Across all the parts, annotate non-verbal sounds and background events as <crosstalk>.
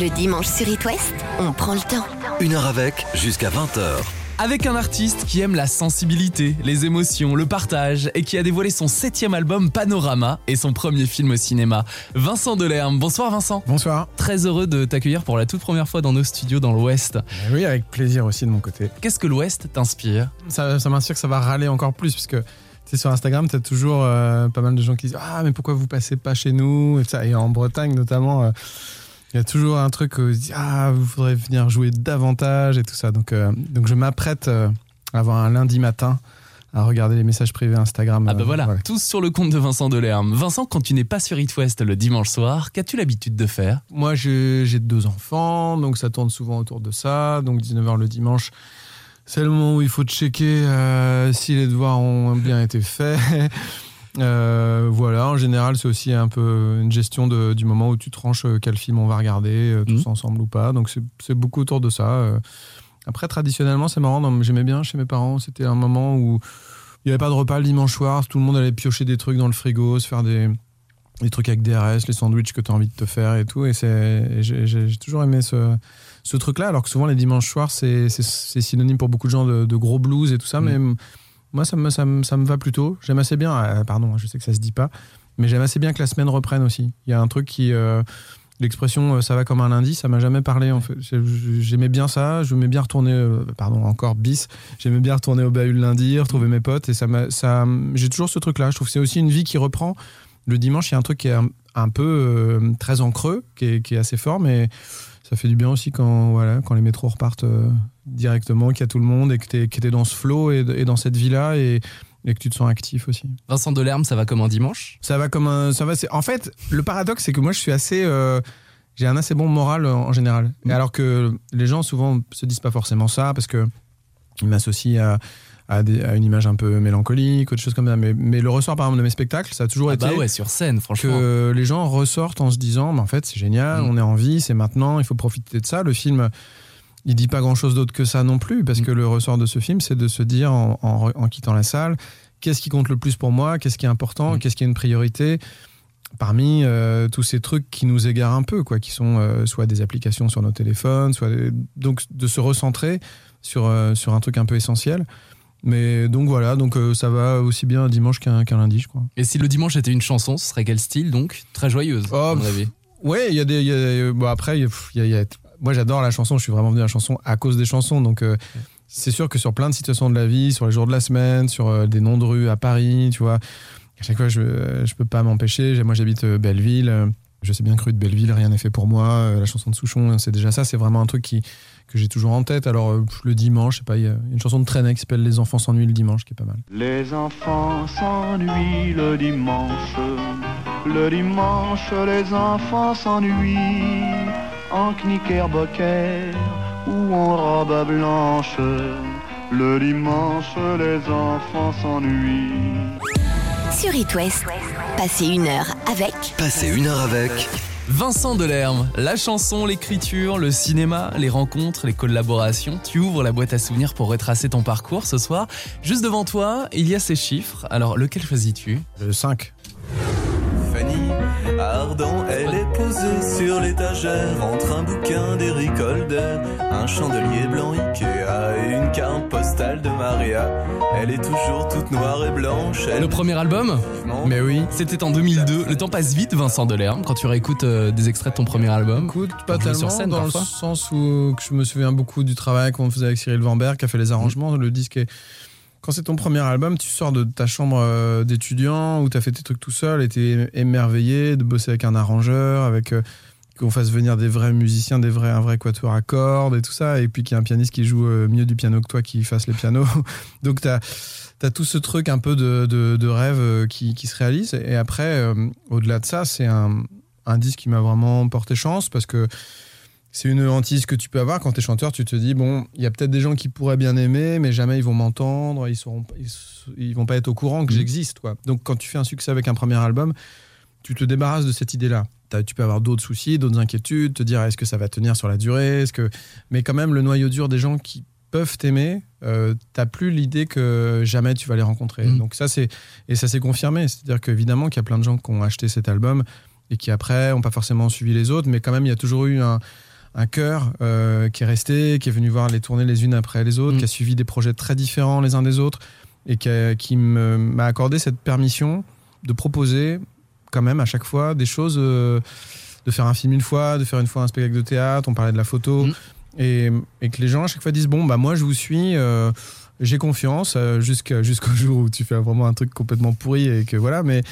Le dimanche sur It West, on prend le temps. Une heure avec, jusqu'à 20h. Avec un artiste qui aime la sensibilité, les émotions, le partage et qui a dévoilé son septième album Panorama et son premier film au cinéma. Vincent Delerme. Bonsoir Vincent. Bonsoir. Très heureux de t'accueillir pour la toute première fois dans nos studios dans l'Ouest. Euh, Oui, avec plaisir aussi de mon côté. Qu'est-ce que l'Ouest t'inspire? Ça, ça m'inspire que ça va râler encore plus, parce que tu sais, sur Instagram, tu as toujours euh, pas mal de gens qui disent Ah, mais pourquoi vous passez pas chez nous? Et, ça. et en Bretagne, notamment, euh, il y a toujours un truc où disent Ah, vous faudrait venir jouer davantage et tout ça. Donc, euh, donc je m'apprête euh, à avoir un lundi matin à regarder les messages privés Instagram. Ah bah euh, voilà, tous sur le compte de Vincent Delerme. Vincent, quand tu n'es pas sur It West le dimanche soir, qu'as-tu l'habitude de faire? Moi, j'ai j'ai deux enfants, donc ça tourne souvent autour de ça. Donc 19h le dimanche, c'est le moment où il faut checker euh, si les devoirs ont bien été faits. Euh, voilà, en général, c'est aussi un peu une gestion de- du moment où tu tranches euh, quel film on va regarder, euh, tous Mhm. ensemble ou pas. Donc c'est beaucoup autour de ça. euh. Après, traditionnellement, c'est marrant. J'aimais bien chez mes parents. C'était un moment où il n'y avait pas de repas le dimanche soir. Tout le monde allait piocher des trucs dans le frigo, se faire des, des trucs avec DRS, les sandwichs que tu as envie de te faire et tout. Et j'ai toujours aimé ce, ce truc-là. Alors que souvent, les dimanches soirs, c'est synonyme pour beaucoup de gens de, de gros blues et tout ça. Mm. Mais moi, ça me, ça, me, ça me va plutôt. J'aime assez bien. euh, pardon, je sais que ça se dit pas. Mais j'aime assez bien que la semaine reprenne aussi. Il y a un truc qui. euh, L'expression euh, ça va comme un lundi, ça m'a jamais parlé en fait. J'ai- J'aimais bien ça, je m'aimais bien retourner, pardon, encore bis, j'aimais bien retourner au bahut le lundi, retrouver mes potes et ça ça, j'ai toujours ce truc là. Je trouve que c'est aussi une vie qui reprend. Le dimanche, il y a un truc qui est un, un peu très en creux, qui est, qui est assez fort, mais ça fait du bien aussi quand, voilà, quand les métros repartent euh, directement, qu'il y a tout le monde et que tu es, dans ce flow et, et dans cette vie-là et, et que tu te sens actif aussi. Vincent Delerme, ça va comme un dimanche? Ça va comme un. Ça va, en fait, le paradoxe, c'est que moi, je suis assez. euh, j'ai un assez bon moral en général. Et alors que les gens, souvent, se disent pas forcément ça parce que ils m'associent à. À, des- à une image un peu mélancolique, autre chose comme ça. Mais, mais le ressort, par exemple, de mes spectacles, ça a toujours Ah été bah ouais, sur scène, franchement. que les gens ressortent en se disant mais en fait c'est génial, Mm. on est en vie, c'est maintenant, il faut profiter de ça. Le film, il dit pas grand chose d'autre que ça non plus, parce Mm. que le ressort de ce film, c'est de se dire en, en- en quittant la salle, qu'est-ce qui compte le plus pour moi, qu'est-ce qui est important, Mm. qu'est-ce qui est une priorité parmi euh, tous ces trucs qui nous égarent un peu, quoi, qui sont euh, soit des applications sur nos téléphones, soit des- donc de se recentrer sur, euh, sur un truc un peu essentiel. Mais donc voilà, donc euh, ça va aussi bien un dimanche qu'un qu'un lundi, je crois. Et si le dimanche était une chanson, ce serait quel style donc Très joyeuse, Oh, à mon avis. Ouais, il y a des. il y a- bon, après, il y a- y moi j'adore la chanson, je suis vraiment venu à la chanson à cause des chansons. Donc euh, c'est sûr que sur plein de situations de la vie, sur les jours de la semaine, sur euh, des noms de rues à Paris, tu vois, à chaque fois je, je peux pas m'empêcher. Moi j'habite Belleville, je sais bien que rue de Belleville, rien n'est fait pour moi. euh, la chanson de Souchon, c'est déjà ça, c'est vraiment un truc que j'ai toujours en tête. Alors euh, le dimanche, je sais pas, il y a une chanson de Trenet qui s'appelle Les enfants s'ennuient le dimanche qui est pas mal. Les enfants s'ennuient le dimanche. Le dimanche, les enfants s'ennuient en knickerbocker ou en robe blanche. Le dimanche, les enfants s'ennuient. Sur It West, passez une heure avec Passez une heure avec. Vincent Delerme, la chanson, l'écriture, le cinéma, les rencontres, les collaborations. Tu ouvres la boîte à souvenirs pour retracer ton parcours ce soir. Juste devant toi, il y a ces chiffres. Alors, lequel choisis-tu? Le 5. Elle est posée sur l'étagère entre un bouquin d'Eric Holder, un chandelier blanc Ikea et une carte postale de Maria. Elle est toujours toute noire et blanche. Elle Le premier album Mais oui. C'était en 2002. Le temps passe vite, Vincent Delerme, quand tu réécoutes euh, des extraits de ton premier album. Écoute, pas tellement, sur scène, dans parfois. le sens où que je me souviens beaucoup du travail qu'on faisait avec Cyril Vanberg, qui a fait les arrangements. Le disque est... Quand c'est ton premier album, tu sors de ta chambre euh, d'étudiant où tu as fait tes trucs tout seul et t'es émerveillé de bosser avec un arrangeur, avec euh, qu'on fasse venir des vrais musiciens, des vrais, un vrai quatuor à cordes et tout ça, et puis qu'il y a un pianiste qui joue euh, mieux du piano que toi qui fasse les pianos. <laughs> Donc tu as, tout ce truc un peu de, de, rêve qui, qui se réalise. Et après, au-delà de ça, c'est un, un disque qui m'a vraiment porté chance parce que c'est une hantise que tu peux avoir quand tu es chanteur. Tu te dis, bon, il y a peut-être des gens qui pourraient bien aimer, mais jamais ils vont m'entendre, ils, seront, ils, ils vont pas être au courant que Mhm. j'existe. quoi. Donc quand tu fais un succès avec un premier album, tu te débarrasses de cette idée-là. T'as- Tu peux avoir d'autres soucis, d'autres inquiétudes, te dire est-ce que ça va tenir sur la durée? Est-ce que... Mais quand même, le noyau dur des gens qui peuvent t'aimer, euh, t'as plus l'idée que jamais tu vas les rencontrer. Mhm. Donc ça, c'est et ça s'est confirmé. C'est-à-dire qu'évidemment qu'il y a plein de gens qui ont acheté cet album et qui après ont pas forcément suivi les autres, mais quand même il y a toujours eu un, un cœur euh, qui est resté, qui est venu voir les tournées les unes après les autres, Mm. qui a suivi des projets très différents les uns des autres et qui, a- qui me- m'a accordé cette permission de proposer quand même à chaque fois des choses, euh, de faire un film une fois, de faire une fois un spectacle de théâtre, on parlait de la photo, Mm. et, et que les gens à chaque fois disent bon bah moi je vous suis. euh, j'ai confiance <laughs> jusqu'au jour où tu fais vraiment un truc complètement pourri et que voilà mais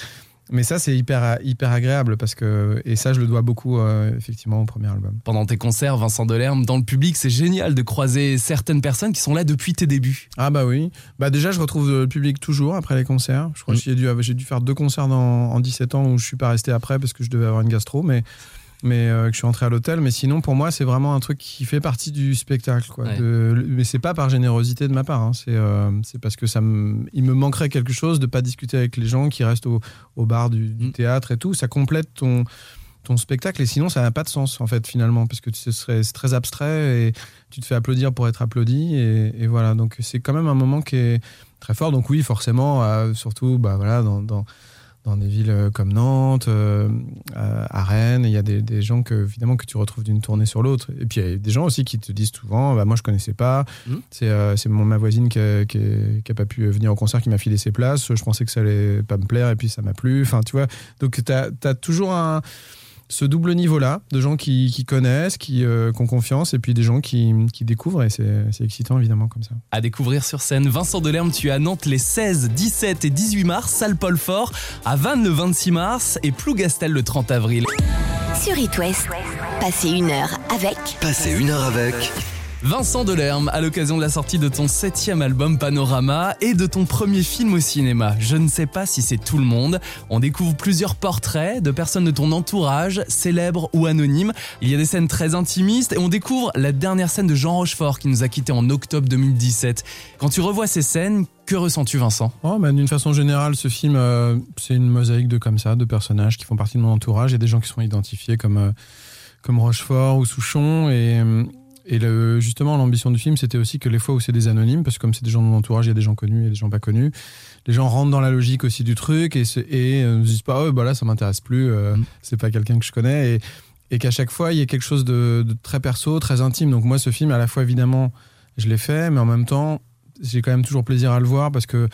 mais ça c'est hyper hyper agréable parce que et ça je le dois beaucoup euh, effectivement au premier album Pendant tes concerts, Vincent Delerme, dans le public, c'est génial de croiser certaines personnes qui sont là depuis tes débuts. ah bah oui bah déjà je retrouve le public toujours après les concerts je crois Mm. que j'ai dû j'ai dû faire deux concerts dans- en 17 ans où je suis pas resté après parce que je devais avoir une gastro mais mais euh, que je suis entré à l'hôtel mais sinon pour moi c'est vraiment un truc qui fait partie du spectacle quoi Ouais. De- mais c'est pas par générosité de ma part hein. c'est euh, parce que ça me il me manquerait quelque chose de pas discuter avec les gens qui restent au, au bar du, du Mm. théâtre et tout ça complète ton ton spectacle et sinon ça n'a pas de sens en fait finalement parce que ce serait c'est très abstrait et tu te fais applaudir pour être applaudi et, et voilà donc c'est quand même un moment qui est très fort donc oui forcément euh, surtout bah voilà dans, dans dans des villes euh, comme Nantes, euh, euh, à Rennes, il y a des, des gens que évidemment que tu retrouves d'une tournée sur l'autre. Et puis il y a des gens aussi qui te disent souvent, bah, moi je connaissais pas, Mhm. c'est euh, ma voisine qui a, qui qui pas pu venir au concert qui m'a filé ses places. Je pensais que ça allait pas me plaire et puis ça m'a plu. Enfin tu vois, donc tu as, toujours un ce double niveau-là de gens qui, qui connaissent, qui, euh, qui ont confiance, et puis des gens qui, qui découvrent, et c'est c'est excitant évidemment comme ça. À découvrir sur scène, Vincent Delerme, tu es à Nantes les 16, 17 et 18 mars, salle Paul Fort, à Vannes le 26 mars et Plougastel le 30 avril. Sur It West, passez une heure avec Passez une heure avec Vincent Delerme, à l'occasion de la sortie de ton septième album Panorama et de ton premier film au cinéma. Je ne sais pas si c'est tout le monde. On découvre plusieurs portraits de personnes de ton entourage, célèbres ou anonymes. Il y a des scènes très intimistes et on découvre la dernière scène de Jean Rochefort qui nous a quittés en octobre 2017. Quand tu revois ces scènes, que ressens-tu Vincent? Oh, D'une façon générale, ce film, euh, c'est une mosaïque de comme de personnages qui font partie de mon entourage. A des gens qui sont identifiés comme, euh, comme Rochefort ou Souchon. Et, euh, et le, justement, l'ambition du film, c'était aussi que les fois où c'est des anonymes, parce que comme c'est des gens de mon entourage, il y a des gens connus et des gens pas connus, les gens rentrent dans la logique aussi du truc et, se- et euh, ne se disent pas, oh, bah là, ça m'intéresse plus, euh, Mm. c'est pas quelqu'un que je connais. Et, et qu'à chaque fois, il y a quelque chose de, de très perso, très intime. Donc moi, ce film, à la fois, évidemment, je l'ai fait, mais en même temps, j'ai quand même toujours plaisir à le voir parce que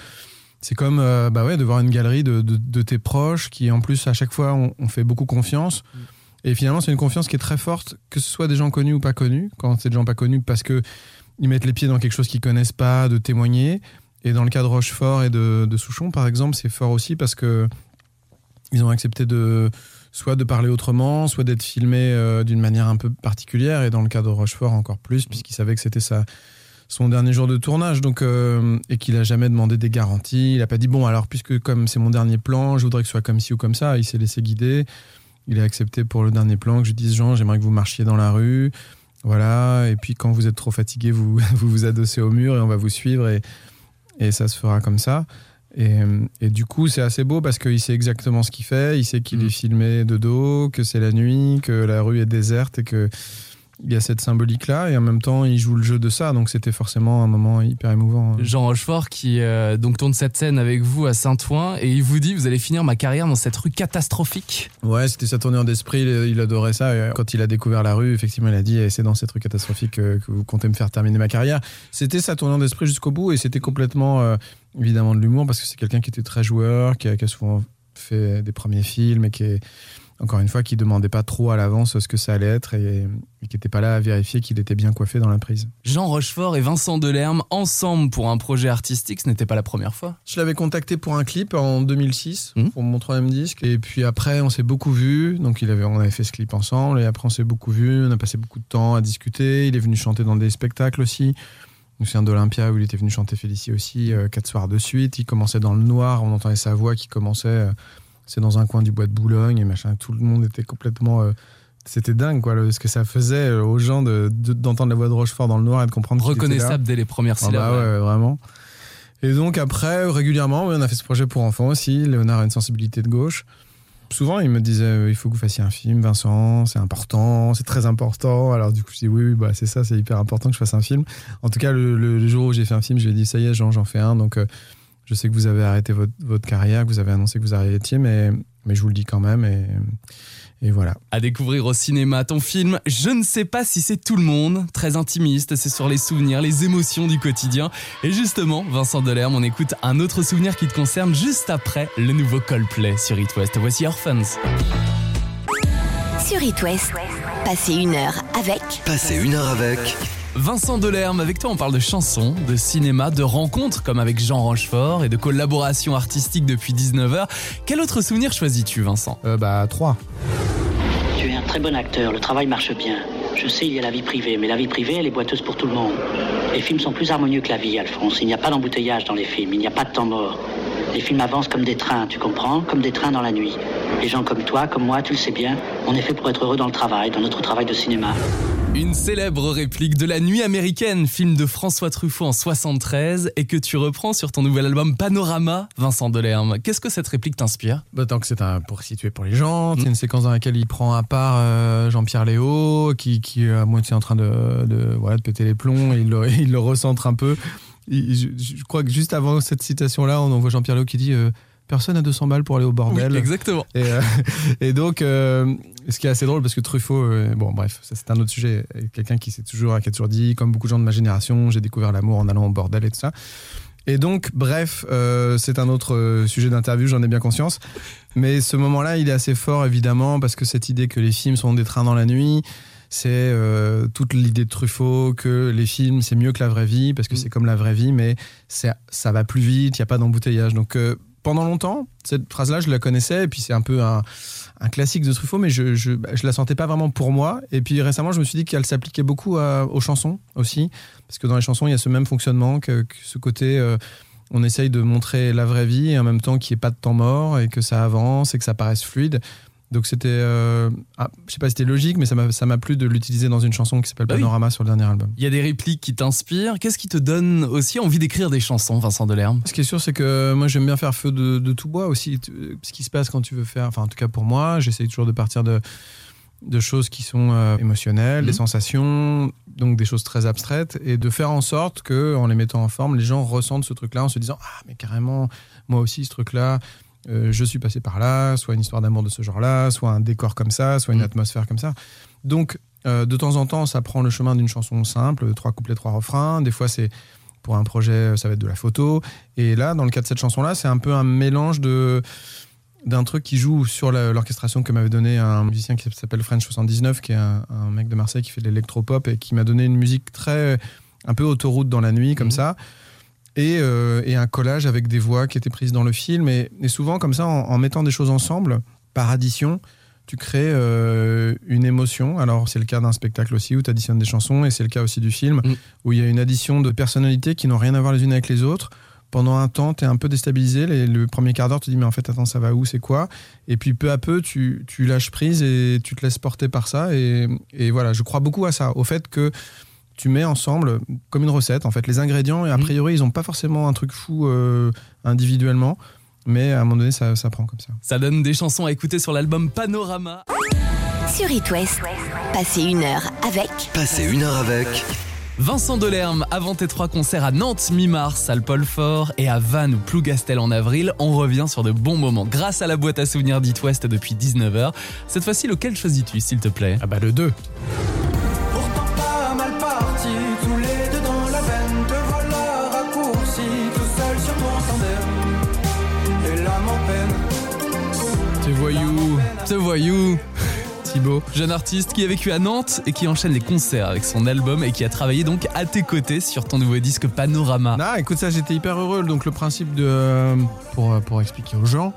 c'est comme euh, bah ouais, de voir une galerie de, de- de tes proches qui, en plus, à chaque fois, on, on fait beaucoup confiance. Et finalement, c'est une confiance qui est très forte, que ce soit des gens connus ou pas connus. Quand c'est des gens pas connus, parce que ils mettent les pieds dans quelque chose qu'ils connaissent pas, de témoigner. Et dans le cas de Rochefort et de, Souchon, par exemple, c'est fort aussi parce que ils ont accepté de soit de parler autrement, soit d'être filmés euh, d'une manière un peu particulière. Et dans le cas de Rochefort, encore plus, puisqu'il savait que c'était sa, son dernier jour de tournage, donc euh, et qu'il a jamais demandé des garanties. Il a pas dit bon alors puisque comme c'est mon dernier plan, je voudrais que ce soit comme ci ou comme ça. Il s'est laissé guider. Il a accepté pour le dernier plan que je dise Jean, j'aimerais que vous marchiez dans la rue, voilà. Et puis quand vous êtes trop fatigué, vous <laughs> vous, vous adossez au mur et on va vous suivre et et ça se fera comme ça. Et, et du coup, c'est assez beau parce qu'il sait exactement ce qu'il fait. Il sait qu'il Mm. est filmé de dos, que c'est la nuit, que la rue est déserte et que il y a cette symbolique-là. Et en même temps, il joue le jeu de ça. Donc c'était forcément un moment hyper émouvant. Jean Rochefort qui euh, donc tourne cette scène avec vous à Saint-Ouen et il vous dit vous allez finir ma carrière dans cette rue catastrophique. Ouais, c'était sa tournure d'esprit. Il, il adorait ça. Et quand il a découvert la rue, effectivement, il a dit eh, c'est dans cette rue catastrophique que, que vous comptez me faire terminer ma carrière. C'était sa tournure d'esprit jusqu'au bout et c'était complètement euh, évidemment de l'humour parce que c'est quelqu'un qui était très joueur, qui a, qui a souvent fait des premiers films et qui est encore une fois qui demandait pas trop à l'avance ce que ça allait être et, et qui n'était pas là à vérifier qu'il était bien coiffé dans la prise. Jean Rochefort et Vincent Delerme ensemble pour un projet artistique, ce n'était pas la première fois. Je l'avais contacté pour un clip en 2006 Mhm. pour mon troisième disque. Et puis après on s'est beaucoup vu. Donc il avait on avait fait ce clip ensemble. Et après on s'est beaucoup vu. On a passé beaucoup de temps à discuter. Il est venu chanter dans des spectacles aussi. Je me souviens d'Olympia où il était venu chanter Félicie aussi euh, quatre soirs de suite. Il commençait dans le noir. On entendait sa voix qui commençait euh, c'est dans un coin du bois de Boulogne et machin tout le monde était complètement euh, c'était dingue quoi le- ce que ça faisait euh, aux gens de- de- d'entendre la voix de Rochefort dans le noir et de comprendre. Reconnaissable dès les premières Ah syllabes. bah ouais, vraiment. Et donc après, régulièrement, on a fait ce projet pour enfants aussi. Léonard a une sensibilité de gauche. Souvent, il me disait, euh, il faut que vous fassiez un film, Vincent, c'est important, c'est très important. Alors du coup, je dis, oui, oui bah, c'est ça, c'est hyper important que je fasse un film. En tout cas, le, le- le jour où j'ai fait un film, je lui ai dit, ça y est, Jean, j'en fais un. Donc, euh, Je sais que vous avez arrêté votre, votre carrière, que vous avez annoncé que vous arrêtiez, mais, mais je vous le dis quand même. Et, et voilà. À découvrir au cinéma ton film Je ne sais pas si c'est tout le monde, très intimiste, c'est sur les souvenirs, les émotions du quotidien. Et justement, Vincent Delerme, on écoute un autre souvenir qui te concerne juste après le nouveau Coldplay sur It West. Voici Orphans. Sur It West, passez une heure avec Passez une heure avec Vincent Delerme, avec toi on parle de chansons, de cinéma, de rencontres comme avec Jean Rochefort et de collaborations artistiques depuis 19h. Quel autre souvenir choisis-tu Vincent? Euh, bah, 3. Tu es un très bon acteur, le travail marche bien. Je sais, il y a la vie privée, mais la vie privée, elle est boiteuse pour tout le monde. Les films sont plus harmonieux que la vie, Alphonse. Il n'y a pas d'embouteillage dans les films, il n'y a pas de temps mort. Les films avancent comme des trains, tu comprends? Comme des trains dans la nuit. Les gens comme toi, comme moi, tu le sais bien, on est fait pour être heureux dans le travail, dans notre travail de cinéma. Une célèbre réplique de La Nuit américaine, film de François Truffaut en 73 et que tu reprends sur ton nouvel album Panorama, Vincent Delerme. Qu'est-ce que cette réplique t'inspire? Bah, tant que c'est un, pour situer pour les gens, c'est une séquence dans laquelle il prend à part euh, Jean-Pierre Léo, qui, qui est à moitié en train de, de, voilà, de péter les plombs, et il le, <laughs> il le recentre un peu. Il- je, je crois que juste avant cette citation-là, on voit Jean-Pierre Léo qui dit euh, Personne n'a 200 balles pour aller au bordel. Oui, exactement. Et, euh, et donc, euh, ce qui est assez drôle, parce que Truffaut, euh, bon, bref, ça c'est un autre sujet. Et Quelqu'un qui s'est toujours, qui a toujours dit, comme beaucoup de gens de ma génération, j'ai découvert l'amour en allant au bordel et tout ça. Et donc, bref, c'est un autre sujet d'interview, j'en ai bien conscience. Mais ce moment-là, il est assez fort, évidemment, parce que cette idée que les films sont des trains dans la nuit, c'est euh, toute l'idée de Truffaut que les films, c'est mieux que la vraie vie, parce que c'est comme la vraie vie, mais ça va plus vite, il n'y a pas d'embouteillage. Donc, euh, pendant longtemps, cette phrase-là, je la connaissais, et puis c'est un peu un, classique de Truffaut, mais je, bah, je la sentais pas vraiment pour moi. Et puis récemment, je me suis dit qu'elle s'appliquait beaucoup aux chansons aussi, parce que dans les chansons, il y a ce même fonctionnement, que, que ce côté, euh, on essaye de montrer la vraie vie, et en même temps qu'il n'y ait pas de temps mort, et que ça avance, et que ça paraisse fluide. Donc c'était, euh, ah, je sais pas si c'était logique, mais ça m'a ça m'a plu de l'utiliser dans une chanson qui s'appelle Bah oui. Panorama sur le dernier album. Il y a des répliques qui t'inspirent. Qu'est-ce qui te donne aussi envie d'écrire des chansons, Vincent Delerme? Ce qui est sûr, c'est que moi, j'aime bien faire feu de, de tout bois aussi. Ce qui se passe quand tu veux faire, enfin, en tout cas pour moi, j'essaye toujours de partir de, de choses qui sont euh, émotionnelles, des Mhm. sensations, donc des choses très abstraites, et de faire en sorte que, en les mettant en forme, les gens ressentent ce truc-là en se disant Ah, mais carrément, moi aussi, ce truc-là. Euh, je suis passé par là, soit une histoire d'amour de ce genre-là, soit un décor comme ça, soit une Mhm. atmosphère comme ça. Donc, euh, de temps en temps, ça prend le chemin d'une chanson simple, trois couplets, trois refrains. Des fois, c'est pour un projet, ça va être de la photo. Et là, dans le cas de cette chanson-là, c'est un peu un mélange de d'un truc qui joue sur l'orchestration que m'avait donné un musicien qui s'appelle French 79, qui est un, un mec de Marseille qui fait de l'électropop et qui m'a donné une musique très un peu autoroute dans la nuit comme Mhm. ça. Et, euh, et un collage avec des voix qui étaient prises dans le film. Et, et souvent, comme ça, en, en mettant des choses ensemble, par addition, tu crées euh, une émotion. Alors, c'est le cas d'un spectacle aussi où tu additionnes des chansons, et c'est le cas aussi du film, Mm. où il y a une addition de personnalités qui n'ont rien à voir les unes avec les autres. Pendant un temps, tu es un peu déstabilisé. Les- le premier quart d'heure, tu te dis, mais en fait, attends, ça va où? C'est quoi? Et puis, peu à peu, tu, tu lâches prise et tu te laisses porter par ça. Et, et voilà, je crois beaucoup à ça, au fait que tu mets ensemble comme une recette, en fait, les ingrédients. Et a Mm. priori, ils n'ont pas forcément un truc fou euh, individuellement. Mais à un moment donné, ça, ça prend comme ça. Ça donne des chansons à écouter sur l'album Panorama. Sur It West, passez une heure avec Passez une heure avec Vincent Delerme, avant tes trois concerts à Nantes mi-mars, salle Paul Fort et à Vannes ou Plougastel en avril, on revient sur de bons moments grâce à la boîte à souvenirs d'It West depuis 19h. Cette fois-ci, lequel choisis-tu, s'il te plaît? Ah bah le 2. Ce voyou Thibaut. Jeune artiste qui a vécu à Nantes et qui enchaîne les concerts avec son album et qui a travaillé donc à tes côtés sur ton nouveau disque Panorama. Ah, écoute ça, j'étais hyper heureux. Donc le principe de euh, pour pour expliquer aux gens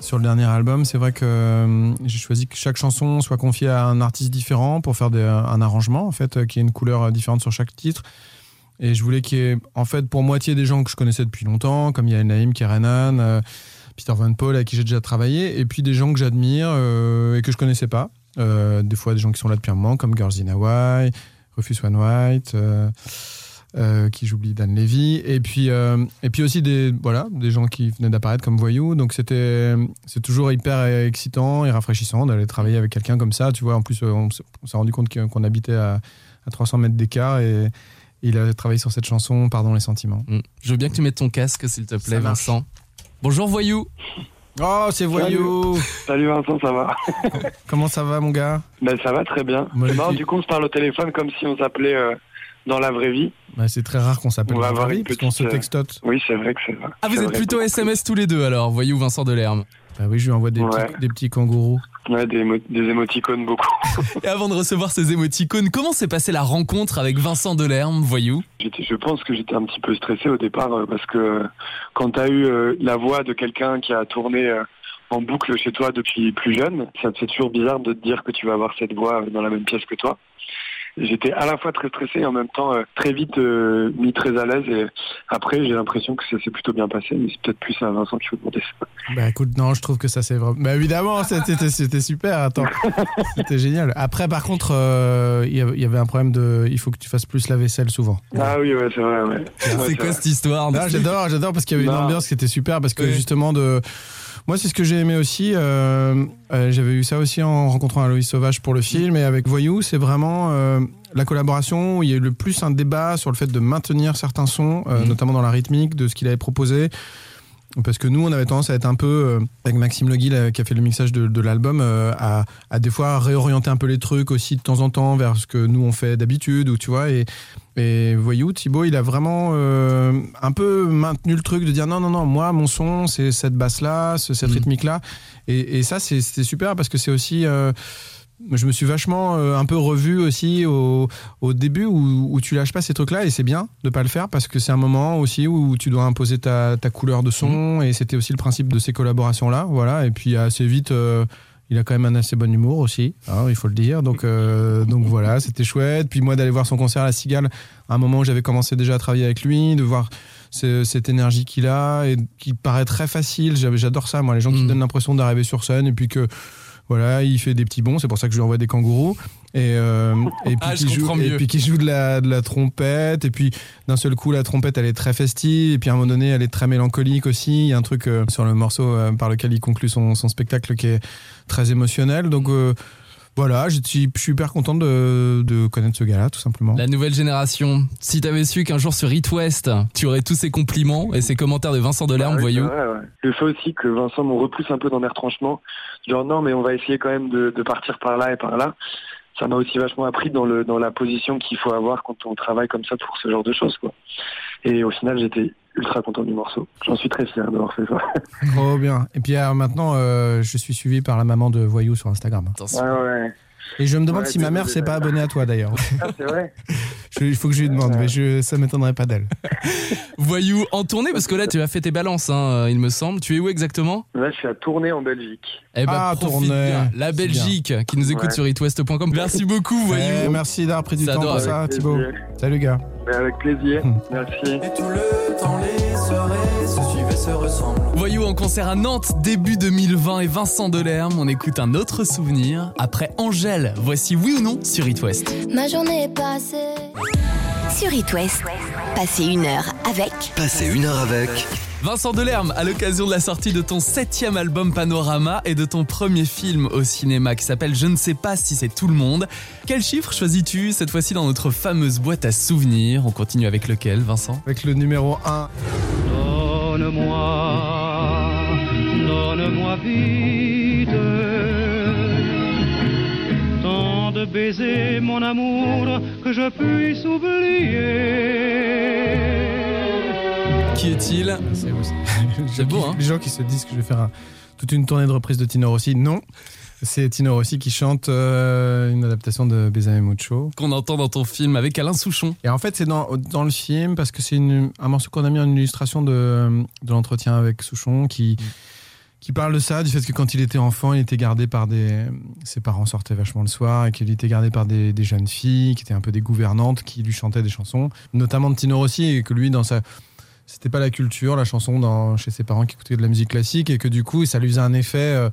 sur le dernier album, c'est vrai que euh, j'ai choisi que chaque chanson soit confiée à un artiste différent pour faire un arrangement en fait euh, qui ait une couleur différente sur chaque titre. Et je voulais qu'il y ait en fait pour moitié des gens que je connaissais depuis longtemps, comme Yael Naïm, Kerenan, euh, Peter Van Paul avec qui j'ai déjà travaillé, et puis des gens que j'admire euh, et que je connaissais pas. Euh, des fois des gens qui sont là depuis un moment, comme Girls in Hawaii, Rufus One White. euh, euh, qui j'oublie Dan Levy et puis et puis aussi des voilà des gens qui venaient d'apparaître comme voyous donc c'était c'est toujours hyper excitant et rafraîchissant d'aller travailler avec quelqu'un comme ça tu vois en plus on, s'est rendu compte qu'on habitait à, à 300 mètres d'écart et Il a travaillé sur cette chanson, Pardon les sentiments. Mm. Je veux bien que tu mettes ton casque, s'il te plaît. Vincent. Bonjour, voyou. Oh, c'est voyou Salut Vincent, ça va <laughs> Comment ça va, mon gars? Ben ça va très bien. Moi, C'est marrant, aussi. du coup on se parle au téléphone comme si on s'appelait euh, dans la vraie vie. Bah, C'est très rare qu'on s'appelle On va dans la avoir vie, une parce qu'on se euh, textote. Oui, c'est vrai que c'est vrai. Ah, vous C'est êtes vrai. plutôt SMS tous les deux alors, voyou Vincent Delerme. Bah oui, je lui envoie des, Ouais. petits, des petits kangourous. Ouais, des, émo- des émoticônes beaucoup. <laughs> Et avant de recevoir ces émoticônes, comment s'est passée la rencontre avec Vincent Delerme, voyou? Je pense que j'étais un petit peu stressé au départ euh, parce que euh, quand tu as eu euh, la voix de quelqu'un qui a tourné en boucle chez toi depuis plus jeune, ça te fait toujours bizarre de te dire que tu vas avoir cette voix dans la même pièce que toi. J'étais à la fois très stressé et en même temps euh, très vite euh, mis très à l'aise et après j'ai l'impression que ça s'est plutôt bien passé mais c'est peut-être plus à Vincent qu'il faut demander ça. Bah écoute, non, je trouve que ça c'est vraiment. Bah évidemment, c'était c'était super. Attends, <laughs> c'était génial. Après, par contre, euh, il y avait- il y avait un problème de. Il faut que tu fasses plus la vaisselle souvent. Ah oui ouais c'est vrai ouais. C'est quoi vrai. cette histoire j'adore, j'adore parce qu'il y avait une ambiance qui était super parce que Oui. justement de. Moi, c'est ce que j'ai aimé aussi. euh, euh, J'avais eu ça aussi en rencontrant Aloïs Sauvage pour le film et avec Voyou, c'est vraiment euh, la collaboration où il y a eu le plus un débat sur le fait de maintenir certains sons, Mhm. notamment dans la rythmique de ce qu'il avait proposé. Parce que nous, on avait tendance à être un peu, euh, avec Maxime Le Guil, euh, qui a fait le mixage de, de l'album, euh, à, à des fois réorienter un peu les trucs aussi de temps en temps vers ce que nous on fait d'habitude, ou tu vois. Et, et voyou, Thibaut, il a vraiment euh, un peu maintenu le truc de dire non, non, non, moi, mon son, c'est cette basse-là, ce- cette Mhm. rythmique-là. Et, et ça, c'est c'est super parce que c'est aussi. euh, je me suis vachement euh, un peu revu aussi au, au début où, où tu lâches pas ces trucs-là et c'est bien de pas le faire parce que c'est un moment aussi où tu dois imposer ta, ta couleur de son et c'était aussi le principe de ces collaborations-là. Voilà. Et puis assez vite, euh, il a quand même un assez bon humour aussi, hein, il faut le dire. Donc, euh, donc voilà, c'était chouette. Puis moi d'aller voir son concert à la Cigale, à un moment où j'avais commencé déjà à travailler avec lui, de voir ce- cette énergie qu'il a et qui paraît très facile. J'adore ça, moi, les gens qui Mm. donnent l'impression d'arriver sur scène et puis que voilà, il fait des petits bons, c'est pour ça que je lui envoie des kangourous. Et, euh, et puis Ah, qui joue, comprends et mieux. puis qui joue de la, de la trompette. Et puis d'un seul coup, la trompette, elle est très festive. Et puis à un moment donné, elle est très mélancolique aussi. Il y a un truc euh, sur le morceau euh, par lequel il conclut son, son spectacle qui est très émotionnel. Donc voilà, je suis je suis super content de, de connaître ce gars-là, tout simplement. La nouvelle génération. Si t'avais su qu'un jour sur It West, tu aurais tous ces compliments et ces commentaires de Vincent Delerme, Ah oui, voyou. c'est vrai, ouais. Le fait aussi que Vincent me repousse un peu dans mes retranchements, genre non mais on va essayer quand même de, de partir par là et par là. Ça m'a aussi vachement appris dans le dans la position qu'il faut avoir quand on travaille comme ça pour ce genre de choses quoi. Et au final j'étais ultra content du morceau. J'en suis très fier d'avoir fait ça. <laughs> Trop bien. Et puis alors, maintenant, euh, je suis suivi par la maman de Voyou sur Instagram. Attention. Ah ouais. Et je me demande Ouais, si ma mère s'est pas abonnée à toi d'ailleurs. Ah, c'est vrai. <laughs> Il faut que je lui demande, mais je, ça m'étonnerait pas d'elle. <laughs> Voyou en tournée, parce que là tu as fait tes balances, hein, il me semble. Tu es où exactement? Là je suis à tourner en Belgique. Eh ben, Ah, tournée. bien. La Belgique qui nous écoute Ouais. sur itwest.com. Merci beaucoup, Eh, voyou. merci d'avoir pris du temps pour ça, Thibaut. Salut, gars. Mais avec plaisir. Hmm. Merci. Et tout le temps, les soirées se ressemblent. Voyou en concert à Nantes début 2020 et Vincent Delerme. On écoute un autre souvenir. Après Angèle, voici oui ou non sur It West. Ma journée est passée. Sur It West, passez une heure avec Passez une heure avec. Vincent Delerme, à l'occasion de la sortie de ton septième album Panorama et de ton premier film au cinéma qui s'appelle Je ne sais pas si c'est tout le monde. Quel chiffre choisis-tu cette fois-ci dans notre fameuse boîte à souvenirs? On continue avec lequel, Vincent? Avec le numéro 1. Donne-moi, donne-moi vite tant de baisers, mon amour, que je puisse oublier. Qui est-il C'est C'est <laughs> beau, hein Les gens qui se disent que je vais faire un- toute une tournée de reprises de Tino Rossi. Non, c'est Tino Rossi qui chante euh, une adaptation de Besame Mucho. Qu'on entend dans ton film avec Alain Souchon. Et en fait, c'est dans, dans le film parce que c'est un morceau qu'on a mis en illustration de, de l'entretien avec Souchon qui, qui parle de ça, du fait que quand il était enfant, il était gardé par des. Ses parents sortaient vachement le soir et qu'il était gardé par des, des jeunes filles qui étaient un peu des gouvernantes qui lui chantaient des chansons, notamment de Tino Rossi, et que lui, dans sa. C'était pas la culture, la chanson dans, chez ses parents qui écoutaient de la musique classique et que du coup, ça lui faisait un effet. euh,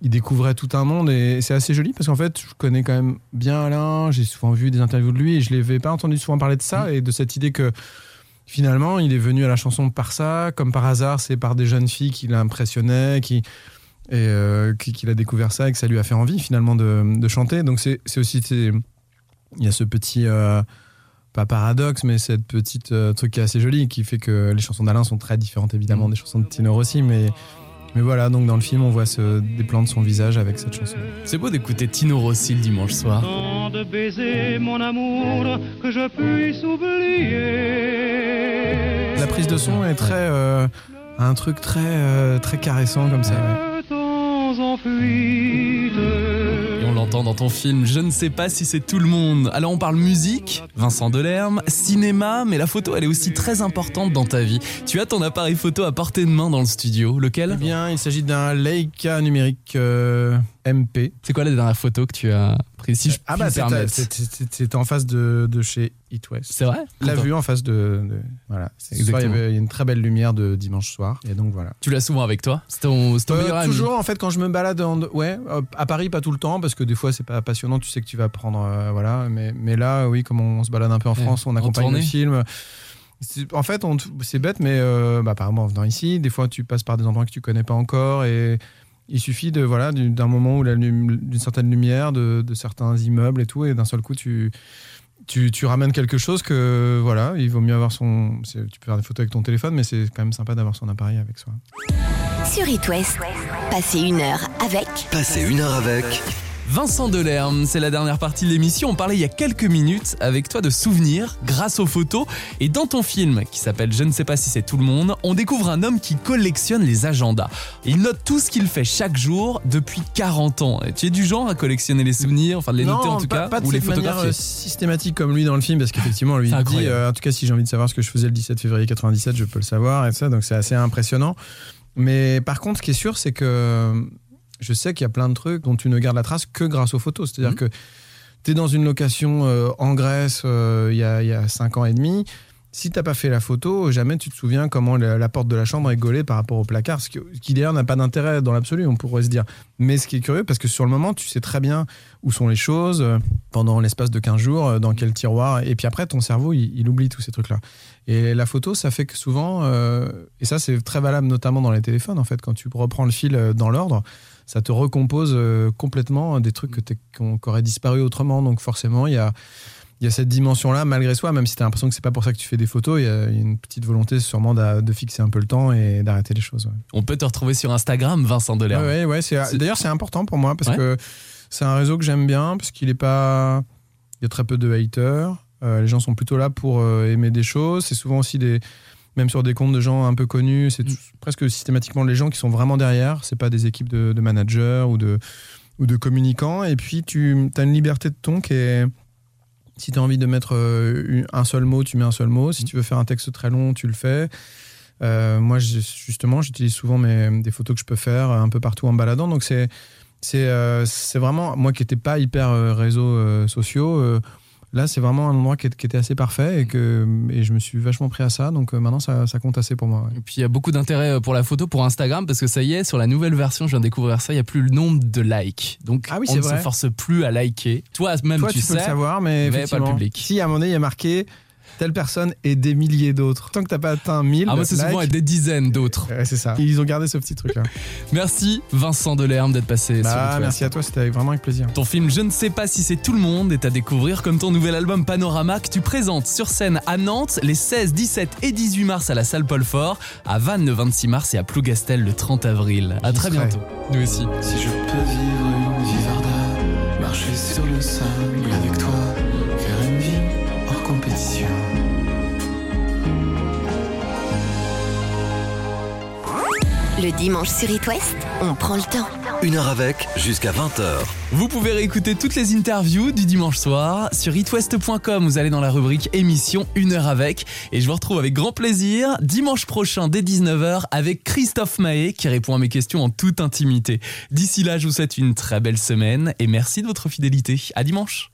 il découvrait tout un monde et c'est assez joli parce qu'en fait, je connais quand même bien Alain, j'ai souvent vu des interviews de lui et je l'avais pas entendu souvent parler de ça et de cette idée que finalement, il est venu à la chanson par ça, comme par hasard, c'est par des jeunes filles qui l'impressionnaient, qui et euh, qui- qu'il a découvert ça et que ça lui a fait envie finalement de, de chanter. Donc c'est aussi il y a ce petit euh, pas paradoxe, mais cette petite euh, truc qui est assez joli, qui fait que les chansons d'Alain sont très différentes évidemment des chansons de Tino Rossi, mais mais voilà, donc dans le film, on voit ce, des plans de son visage avec cette chanson. C'est beau d'écouter Tino Rossi le dimanche soir. Tant de baiser mon amour que je puisse oublier. La prise de son est très euh, un truc très euh, très caressant comme ça. ouais. L'entend dans ton film Je ne sais pas si c'est tout le monde. Alors on parle musique, Vincent Delerme, cinéma, mais la photo elle est aussi très importante dans ta vie. Tu as ton appareil photo à portée de main dans le studio. Eh Lequel bien, il s'agit d'un Leica numérique euh, MP. C'est quoi la dernière photo que tu as prise si je Ah bah c'était en face de, de chez It West. C'est vrai? La vue en face de, de- voilà. Soir, il y avait il y a une très belle lumière de dimanche soir et donc voilà. Tu l'as souvent avec toi? C'est ton, ton Euh, meilleur ami. toujours en fait quand je me balade en, ouais à Paris pas tout le temps parce que des fois c'est pas passionnant tu sais que tu vas prendre euh, voilà mais mais là oui comme on se balade un peu en Ouais, France on accompagne le film. En fait c'est bête mais euh, bah, apparemment en venant ici. Des fois tu passes par des endroits que tu connais pas encore et il suffit de voilà d'un moment où d'une certaine lumière de, de certains immeubles et tout et d'un seul coup tu tu, tu ramènes quelque chose que voilà il vaut mieux avoir son c'est- tu peux faire des photos avec ton téléphone mais c'est quand même sympa d'avoir son appareil avec soi Sur It West, passez une heure avec Passez une heure avec. Vincent Delerme, c'est la dernière partie de l'émission. On parlait il y a quelques minutes avec toi de souvenirs grâce aux photos. Et dans ton film, qui s'appelle Je ne sais pas si c'est tout le monde, on découvre un homme qui collectionne les agendas. Il note tout ce qu'il fait chaque jour depuis 40 ans. Et tu es du genre à collectionner les souvenirs, enfin de les noter en tout pas, cas, pas de ou les cette manière photographier? euh, systématique comme lui dans le film, parce qu'effectivement, lui, il dit, euh, en tout cas, si j'ai envie de savoir ce que je faisais le 17 février 97, je peux le savoir, et ça, donc c'est assez impressionnant. Mais par contre, ce qui est sûr, c'est que je sais qu'il y a plein de trucs dont tu ne gardes la trace que grâce aux photos. C'est-à-dire Mhm. que tu es dans une location euh, en Grèce euh, il y, a, y a 5 ans et demi. Si t'as pas fait la photo, jamais tu te souviens comment la, la porte de la chambre est gaulée par rapport au placard, ce qui, d'ailleurs n'a pas d'intérêt dans l'absolu, on pourrait se dire. Mais ce qui est curieux, parce que sur le moment, tu sais très bien où sont les choses, euh, pendant l'espace de 15 jours, dans quel tiroir, et puis après, ton cerveau, il, il oublie tous ces trucs-là. Et la photo, ça fait que souvent, et ça c'est très valable notamment dans les téléphones, en fait, quand tu reprends le fil dans l'ordre, ça te recompose euh, complètement des trucs que t'es- qu'on- qui auraient disparu autrement. Donc forcément, il y a, il y a cette dimension-là, malgré soi, même si tu as l'impression que c'est pas pour ça que tu fais des photos, il y a une petite volonté sûrement de fixer un peu le temps et d'arrêter les choses. ouais. On peut te retrouver sur Instagram, Vincent Delerme. Ouais, ouais, D'ailleurs, c'est important pour moi parce que c'est un réseau que j'aime bien parce qu'il est pas. Il y a très peu de haters. Euh, les gens sont plutôt là pour euh, aimer des choses. C'est souvent aussi des. Même sur des comptes de gens un peu connus, c'est Mm. presque systématiquement les gens qui sont vraiment derrière. C'est pas des équipes de, de managers ou de, ou de communicants. Et puis, tu as une liberté de ton qui est. Si tu as envie de mettre euh, un seul mot, tu mets un seul mot. Si tu veux faire un texte très long, tu le fais. Euh, moi, justement, j'utilise souvent mes, des photos que je peux faire un peu partout en baladant. Donc, c'est c'est euh, c'est vraiment, moi qui n'étais pas hyper euh, réseaux sociaux, là, c'est vraiment un endroit qui, est- qui était assez parfait et, que, et je me suis vachement pris à ça. Donc, euh, maintenant, ça, ça compte assez pour moi. ouais. Et puis il y a beaucoup d'intérêt euh, pour la photo pour Instagram parce que ça y est, sur la nouvelle version, je viens de découvrir ça, il n'y a plus le nombre de likes. Donc Ah oui, on ne se force plus à liker. Toi même Toi, tu, tu, peux sais. le savoir, mais, mais pas le public. si à un moment donné, il y a marqué telle personne et des milliers d'autres. Tant que t'as pas atteint 1000, Ah moi c'est souvent des dizaines d'autres. ouais, c'est ça. Ils ont gardé ce petit truc-là. <laughs> Merci Vincent Delerme d'être passé Bah, merci à toi, c'était vraiment avec plaisir. Ton film Je ne sais pas si c'est tout le monde est à découvrir comme ton nouvel album Panorama que tu présentes sur scène à Nantes les 16, 17 et 18 mars à la salle Paul Fort, à Vannes le 26 mars et à Plougastel le 30 avril. À très serai. bientôt. Nous aussi. Si je peux vivre le dimanche sur It West. On prend le temps. Une heure avec, jusqu'à 20h. Vous pouvez réécouter toutes les interviews du dimanche soir sur itwest.com. Vous allez dans la rubrique émission 1 heure avec. Et je vous retrouve avec grand plaisir dimanche prochain dès 19h avec Christophe Mahé qui répond à mes questions en toute intimité. D'ici là, je vous souhaite une très belle semaine et merci de votre fidélité. À dimanche.